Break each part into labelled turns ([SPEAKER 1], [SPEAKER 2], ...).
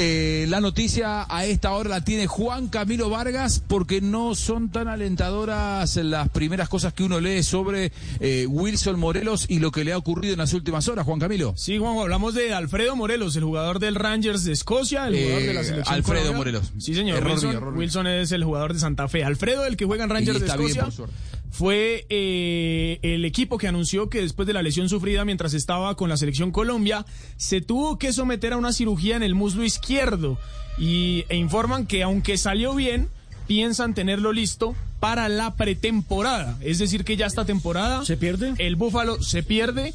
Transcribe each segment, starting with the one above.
[SPEAKER 1] Eh, la noticia a esta hora la tiene Juan Camilo Vargas porque no son tan alentadoras las primeras cosas que uno lee sobre eh, Wilson Morelos y lo que le ha ocurrido en las últimas horas, Juan Camilo.
[SPEAKER 2] Sí, Juan, hablamos de Alfredo Morelos, el jugador del Rangers de Escocia, el jugador de la
[SPEAKER 1] Eh,
[SPEAKER 2] selección
[SPEAKER 1] Alfredo
[SPEAKER 2] Colombia.
[SPEAKER 1] Morelos.
[SPEAKER 2] Sí, señor.
[SPEAKER 1] Error
[SPEAKER 2] Wilson,
[SPEAKER 1] mío,
[SPEAKER 2] es el jugador de Santa Fe. Alfredo, el que juega en Rangers de
[SPEAKER 1] bien,
[SPEAKER 2] Escocia. Fue eh, el equipo que anunció que después de la lesión sufrida mientras estaba con la selección Colombia, se tuvo que someter a una cirugía en el muslo izquierdo. Y, e informan que aunque salió bien, piensan tenerlo listo para la pretemporada. Es decir, que ya esta temporada...
[SPEAKER 3] ¿Se pierde?
[SPEAKER 2] El Búfalo se pierde.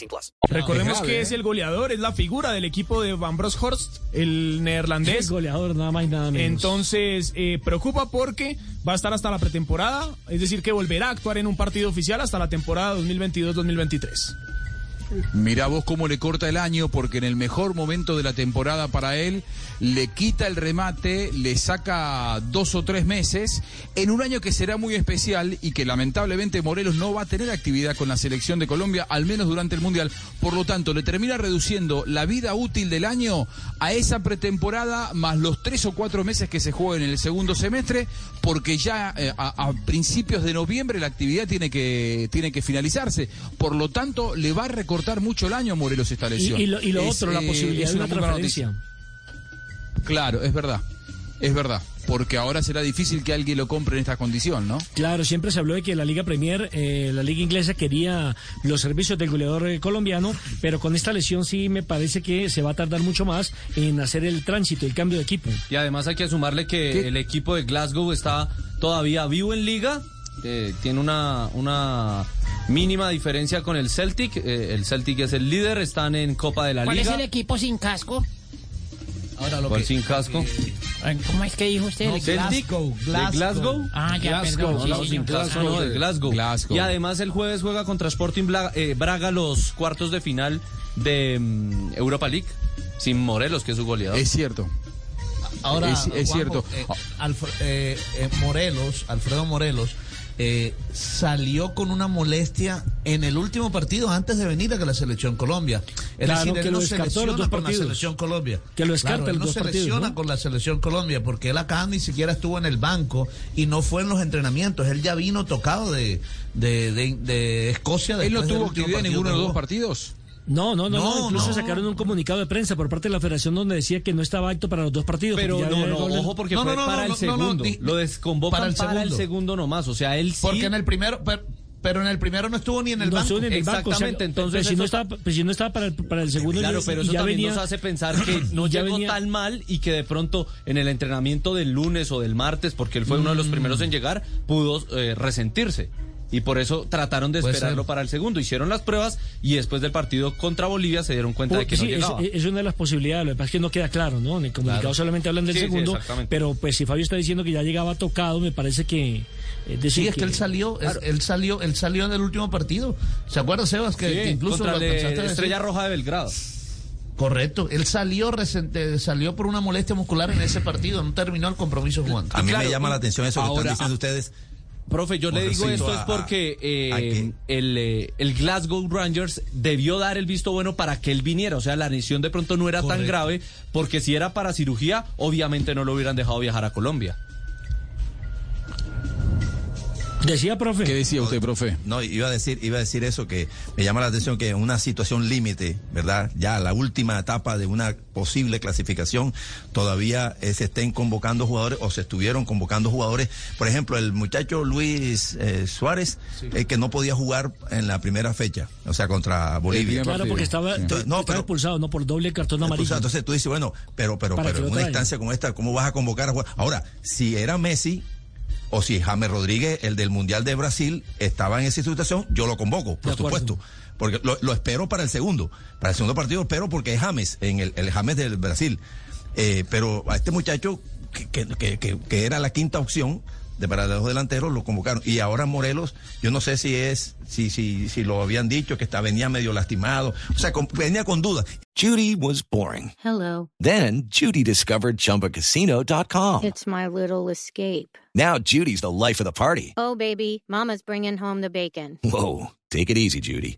[SPEAKER 4] plus.
[SPEAKER 2] Recordemos
[SPEAKER 1] grave,
[SPEAKER 2] que es el goleador, es la figura del equipo de Van Bronckhorst, el neerlandés.
[SPEAKER 3] goleador, nada más y nada menos.
[SPEAKER 2] Entonces, eh, preocupa porque va a estar hasta la pretemporada, es decir, que volverá a actuar en un partido oficial hasta la temporada 2022-2023.
[SPEAKER 1] Mirá vos cómo le corta el año, porque en el mejor momento de la temporada para él, le quita el remate, le saca dos o tres meses, en un año que será muy especial y que lamentablemente Morelos no va a tener actividad con la selección de Colombia, al menos durante el Mundial. Por lo tanto, le termina reduciendo la vida útil del año a esa pretemporada, más los tres o cuatro meses que se jueguen en el segundo semestre, porque ya eh, a, a principios de noviembre la actividad tiene que, tiene que finalizarse. Por lo tanto, le va a recortar mucho el año a Morelos esta lesión.
[SPEAKER 3] y lo, y lo
[SPEAKER 1] Es,
[SPEAKER 3] otro, la
[SPEAKER 1] eh,
[SPEAKER 3] posibilidad
[SPEAKER 1] es
[SPEAKER 3] de una transferencia.
[SPEAKER 1] noticia. Claro, es verdad. Es verdad. Porque ahora será difícil que alguien lo compre en esta condición, ¿no?
[SPEAKER 3] Claro, siempre se habló de que la Liga Premier, eh, la Liga Inglesa quería los servicios del goleador eh, colombiano, pero con esta lesión sí me parece que se va a tardar mucho más en hacer el tránsito, el cambio de equipo.
[SPEAKER 5] Y además hay que sumarle que
[SPEAKER 1] ¿Qué?
[SPEAKER 5] el equipo de Glasgow está todavía vivo en liga, eh, tiene una, una mínima diferencia con el Celtic, eh, el Celtic es el líder, están en Copa de la
[SPEAKER 6] ¿Cuál
[SPEAKER 5] Liga.
[SPEAKER 6] es el equipo sin casco?
[SPEAKER 5] ¿Cuál sin casco?
[SPEAKER 6] ¿Cómo es que dijo usted? El equipo-
[SPEAKER 5] Celtic de Glasgow.
[SPEAKER 6] Ah, ya, perdón.
[SPEAKER 5] No,
[SPEAKER 6] sí,
[SPEAKER 5] no,
[SPEAKER 6] señor.
[SPEAKER 5] sin casco,
[SPEAKER 6] Ah,
[SPEAKER 5] no,
[SPEAKER 6] no.
[SPEAKER 5] de Glasgow.
[SPEAKER 1] Glasgow.
[SPEAKER 5] Y además el jueves juega contra Sporting Bla- eh, Braga los cuartos de final de mm, Europa League, sin Morelos, que es su goleador.
[SPEAKER 1] Es cierto.
[SPEAKER 7] Ahora,
[SPEAKER 1] Es- es
[SPEAKER 7] Juanjo,
[SPEAKER 1] cierto.
[SPEAKER 7] eh, eh, eh, Morelos, Alfredo Morelos, eh, salió con una molestia en el último partido antes de venir a la selección Colombia. Es
[SPEAKER 3] Claro,
[SPEAKER 7] decir,
[SPEAKER 3] que
[SPEAKER 7] él
[SPEAKER 3] lo
[SPEAKER 7] no
[SPEAKER 3] descartó
[SPEAKER 7] selecciona
[SPEAKER 3] los dos
[SPEAKER 7] con la
[SPEAKER 3] partidos.
[SPEAKER 7] selección Colombia.
[SPEAKER 3] Que lo
[SPEAKER 7] Claro, él
[SPEAKER 3] los
[SPEAKER 7] no
[SPEAKER 3] dos partidos,
[SPEAKER 7] selecciona
[SPEAKER 3] ¿no?
[SPEAKER 7] con la selección Colombia porque él acá ni siquiera estuvo en el banco y no fue en los entrenamientos. Él ya vino tocado de, de, de, de Escocia.
[SPEAKER 1] ¿Él no tuvo actividad en
[SPEAKER 7] partido
[SPEAKER 1] ninguno de
[SPEAKER 7] que
[SPEAKER 1] los dos partidos?
[SPEAKER 3] No, no, no, no,
[SPEAKER 7] No,
[SPEAKER 3] incluso
[SPEAKER 7] no.
[SPEAKER 3] sacaron un comunicado de prensa por parte de la federación donde decía que no estaba apto para los dos partidos.
[SPEAKER 5] Pero no, no, ojo porque
[SPEAKER 7] No,
[SPEAKER 5] fue para
[SPEAKER 7] no,
[SPEAKER 5] el
[SPEAKER 7] no, no,
[SPEAKER 5] segundo. Lo desconvocan
[SPEAKER 7] para
[SPEAKER 5] para
[SPEAKER 7] el segundo.
[SPEAKER 5] nomás. O sea, él sí.
[SPEAKER 7] Porque en el primero, pero, pero en el primero no estuvo ni en el
[SPEAKER 3] no
[SPEAKER 7] banco.
[SPEAKER 3] estuvo en el banco, o sea,
[SPEAKER 5] Exactamente, entonces
[SPEAKER 3] pero si no estaba, pero si no estaba para el, para el segundo
[SPEAKER 5] Claro,
[SPEAKER 3] y-
[SPEAKER 5] pero eso
[SPEAKER 3] ya
[SPEAKER 5] también
[SPEAKER 3] venía-
[SPEAKER 5] nos hace pensar que no
[SPEAKER 3] ya
[SPEAKER 5] llegó
[SPEAKER 3] venía-
[SPEAKER 5] tan mal y que de pronto en el entrenamiento del lunes o del martes, porque él fue uno de los primeros en llegar, pudo eh, resentirse. Y por eso trataron de esperarlo para el segundo. Hicieron las pruebas y después del partido contra Bolivia se dieron cuenta de que
[SPEAKER 3] sí,
[SPEAKER 5] no
[SPEAKER 3] es,
[SPEAKER 5] llegaba.
[SPEAKER 3] es una de las posibilidades, lo que pasa es que no queda claro, ¿no? En el comunicado
[SPEAKER 7] Claro.
[SPEAKER 3] solamente hablan del
[SPEAKER 5] Sí,
[SPEAKER 3] segundo, pero pues si Fabio está diciendo que ya llegaba tocado, me parece que... Es decir,
[SPEAKER 7] Sí, es que él salió, es- él salió, él salió en el último partido. ¿Se acuerda, Sebas? Que,
[SPEAKER 5] Sí,
[SPEAKER 7] que incluso
[SPEAKER 5] contra
[SPEAKER 7] lo alcanzaste?
[SPEAKER 5] Estrella Roja de Belgrado.
[SPEAKER 7] Correcto, él salió resente- salió por una molestia muscular en ese partido, no terminó el compromiso jugando.
[SPEAKER 8] A mí
[SPEAKER 5] claro,
[SPEAKER 8] me llama la atención eso que
[SPEAKER 5] ahora,
[SPEAKER 8] están diciendo ustedes.
[SPEAKER 5] Profe, yo le digo esto
[SPEAKER 8] a-
[SPEAKER 5] es porque eh, el, eh, el Glasgow Rangers debió dar el visto bueno para que él viniera. O sea, la lesión de pronto no era tan grave, porque si era para cirugía, obviamente no lo hubieran dejado viajar a Colombia.
[SPEAKER 8] Decía, profe.
[SPEAKER 1] ¿Qué decía usted, profe?
[SPEAKER 9] No, iba a decir, iba a decir eso que me llama la atención que en una situación límite, ¿verdad? Ya la última etapa de una posible clasificación, todavía eh, se estén convocando jugadores o se estuvieron convocando jugadores. Por ejemplo, el muchacho Luis eh, Suárez, eh, que no podía jugar en la primera fecha, o sea, contra Bolivia.
[SPEAKER 8] Claro, porque estaba,
[SPEAKER 9] Entonces, no,
[SPEAKER 8] estaba
[SPEAKER 9] pero
[SPEAKER 8] expulsado, no por doble cartón amarillo.
[SPEAKER 9] Expulsado. Entonces tú dices, bueno, pero, pero,
[SPEAKER 8] ¿Para
[SPEAKER 9] pero en una instancia como esta, ¿cómo vas a convocar a jugar? Ahora, si era Messi o si James Rodríguez, el del Mundial de Brasil, estaba en esa situación, yo lo convoco, por supuesto. Porque lo, lo espero para el segundo. Para el segundo partido espero porque es James, en el, el James del Brasil. Eh, pero a este muchacho, que, que, que- que era la quinta opción, de para los delanteros lo convocaron y ahora Morelos yo no sé si es si si si lo habían dicho que está venía medio lastimado o sea con- venía con dudas
[SPEAKER 10] Judy was boring.
[SPEAKER 11] Hello.
[SPEAKER 10] Then Judy discovered ChumbaCasino.com.
[SPEAKER 11] It's my little escape.
[SPEAKER 10] Now Judy's the life of the party.
[SPEAKER 11] Oh, baby, Mama's bringing home the bacon.
[SPEAKER 10] Whoa, take it easy, Judy.